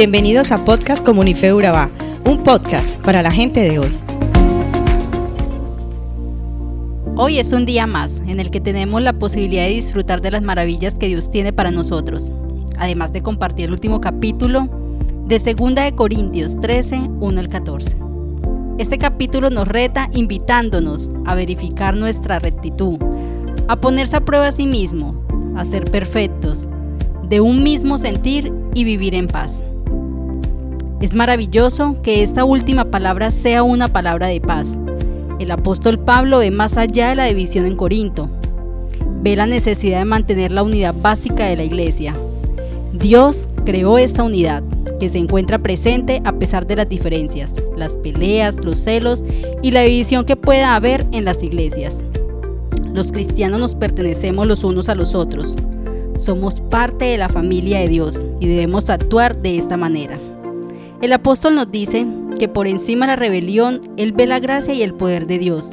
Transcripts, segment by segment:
Bienvenidos a Podcast Comunife Urabá, un podcast para la gente de hoy. Hoy es un día más en el que tenemos la posibilidad de disfrutar de las maravillas que Dios tiene para nosotros, además de compartir el último capítulo de 2 de Corintios 13, 1 al 14. Este capítulo nos reta invitándonos a verificar nuestra rectitud, a ponerse a prueba a sí mismo, a ser perfectos, de un mismo sentir y vivir en paz. Es maravilloso que esta última palabra sea una palabra de paz. El apóstol Pablo ve más allá de la división en Corinto. Ve la necesidad de mantener la unidad básica de la iglesia. Dios creó esta unidad que se encuentra presente a pesar de las diferencias, las peleas, los celos y la división que pueda haber en las iglesias. Los cristianos nos pertenecemos los unos a los otros. Somos parte de la familia de Dios y debemos actuar de esta manera. El apóstol nos dice que por encima de la rebelión, Él ve la gracia y el poder de Dios,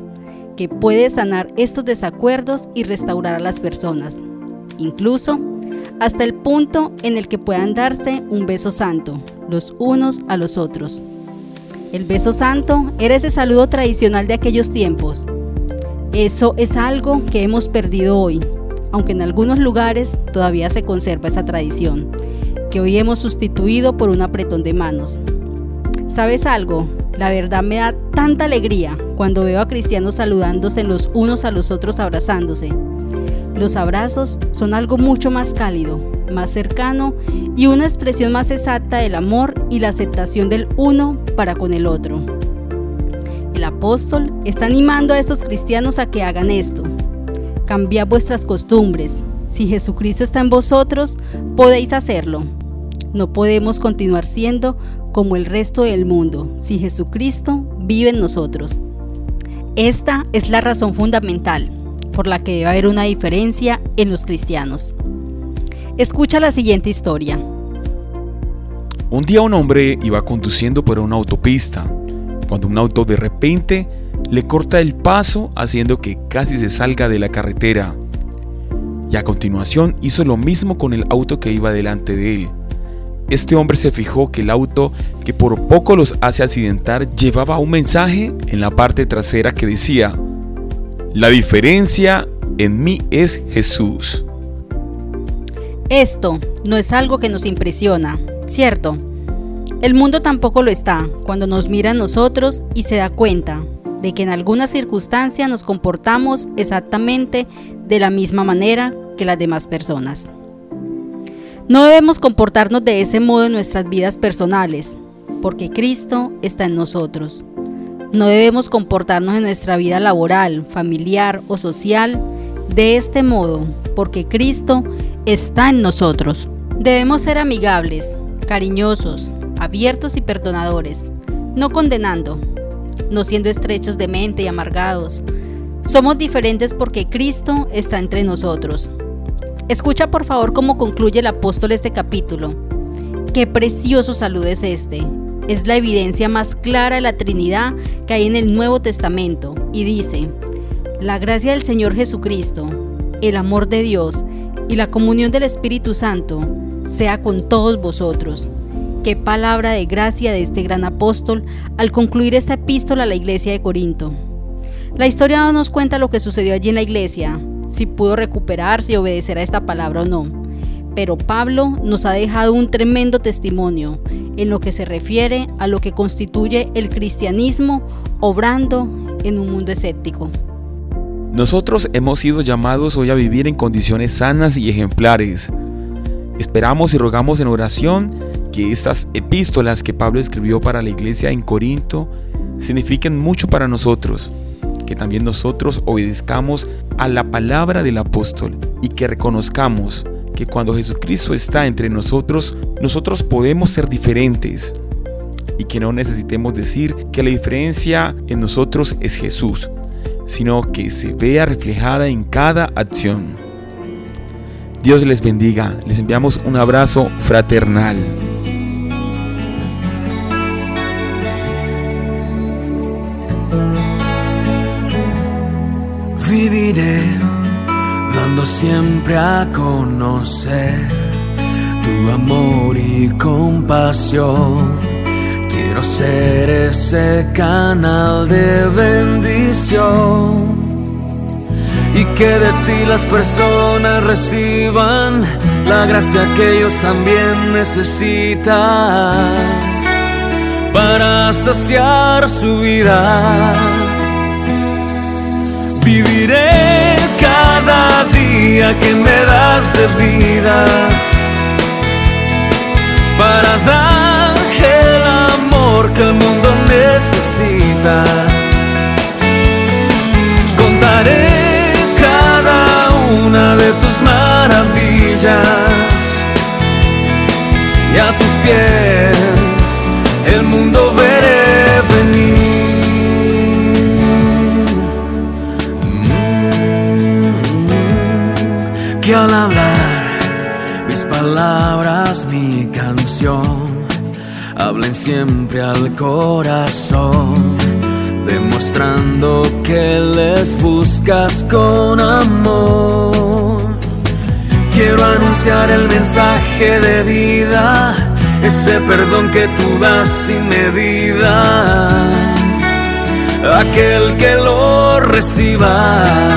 que puede sanar estos desacuerdos y restaurar a las personas. Incluso hasta el punto en el que puedan darse un beso santo, los unos a los otros. El beso santo era ese saludo tradicional de aquellos tiempos. Eso es algo que hemos perdido hoy, aunque en algunos lugares todavía se conserva esa tradición, que hoy hemos sustituido por un apretón de manos. ¿Sabes algo? La verdad me da tanta alegría cuando veo a cristianos saludándose los unos a los otros abrazándose los abrazos son algo mucho más cálido, más cercano y una expresión más exacta del amor y la aceptación del uno para con el otro. El apóstol está animando a estos cristianos a que hagan esto. Cambiad vuestras costumbres. Si Jesucristo está en vosotros, podéis hacerlo. No podemos continuar siendo como el resto del mundo si Jesucristo vive en nosotros. Esta es la razón fundamental por la que debe haber una diferencia en los cristianos. Escucha la siguiente historia. Un día un hombre iba conduciendo por una autopista, cuando un auto de repente le corta el paso haciendo que casi se salga de la carretera. Y a continuación hizo lo mismo con el auto que iba delante de él. Este hombre se fijó que el auto que por poco los hace accidentar llevaba un mensaje en la parte trasera que decía, la diferencia en mí es Jesús. Esto no es algo que nos impresiona, ¿cierto? El mundo tampoco lo está cuando nos mira a nosotros y se da cuenta de que en alguna circunstancia nos comportamos exactamente de la misma manera que las demás personas. No debemos comportarnos de ese modo en nuestras vidas personales, porque Cristo está en nosotros. No debemos comportarnos en nuestra vida laboral, familiar o social de este modo, porque Cristo está en nosotros. Debemos ser amigables, cariñosos, abiertos y perdonadores, no condenando, no siendo estrechos de mente y amargados. Somos diferentes porque Cristo está entre nosotros. Escucha por favor cómo concluye el apóstol este capítulo. Qué precioso saludo es este es la evidencia más clara de la Trinidad que hay en el Nuevo Testamento y dice, la gracia del Señor Jesucristo, el amor de Dios y la comunión del Espíritu Santo sea con todos vosotros. Qué palabra de gracia de este gran apóstol al concluir esta epístola a la iglesia de Corinto. La historia no nos cuenta lo que sucedió allí en la iglesia, si pudo recuperarse y obedecer a esta palabra o no, pero Pablo nos ha dejado un tremendo testimonio en lo que se refiere a lo que constituye el cristianismo obrando en un mundo escéptico. Nosotros hemos sido llamados hoy a vivir en condiciones sanas y ejemplares. Esperamos y rogamos en oración que estas epístolas que Pablo escribió para la iglesia en Corinto signifiquen mucho para nosotros, que también nosotros obedezcamos a la palabra del apóstol y que reconozcamos que cuando Jesucristo está entre nosotros, nosotros podemos ser diferentes y que no necesitemos decir que la diferencia en nosotros es Jesús, sino que se vea reflejada en cada acción. Dios les bendiga, les enviamos un abrazo fraternal. Dando siempre a conocer tu amor y compasión. Quiero ser ese canal de bendición y que de ti las personas reciban la gracia que ellos también necesitan para saciar su vida. Viviré cada día que me das de vida para dar el amor que el mundo necesita. Contaré cada una de tus maravillas y a tus pies el mundo veré que al hablar mis palabras, mi canción, hablen siempre al corazón, demostrando que les buscas con amor. Quiero anunciar el mensaje de vida ese perdón que tú das sin medida, aquel que lo reciba.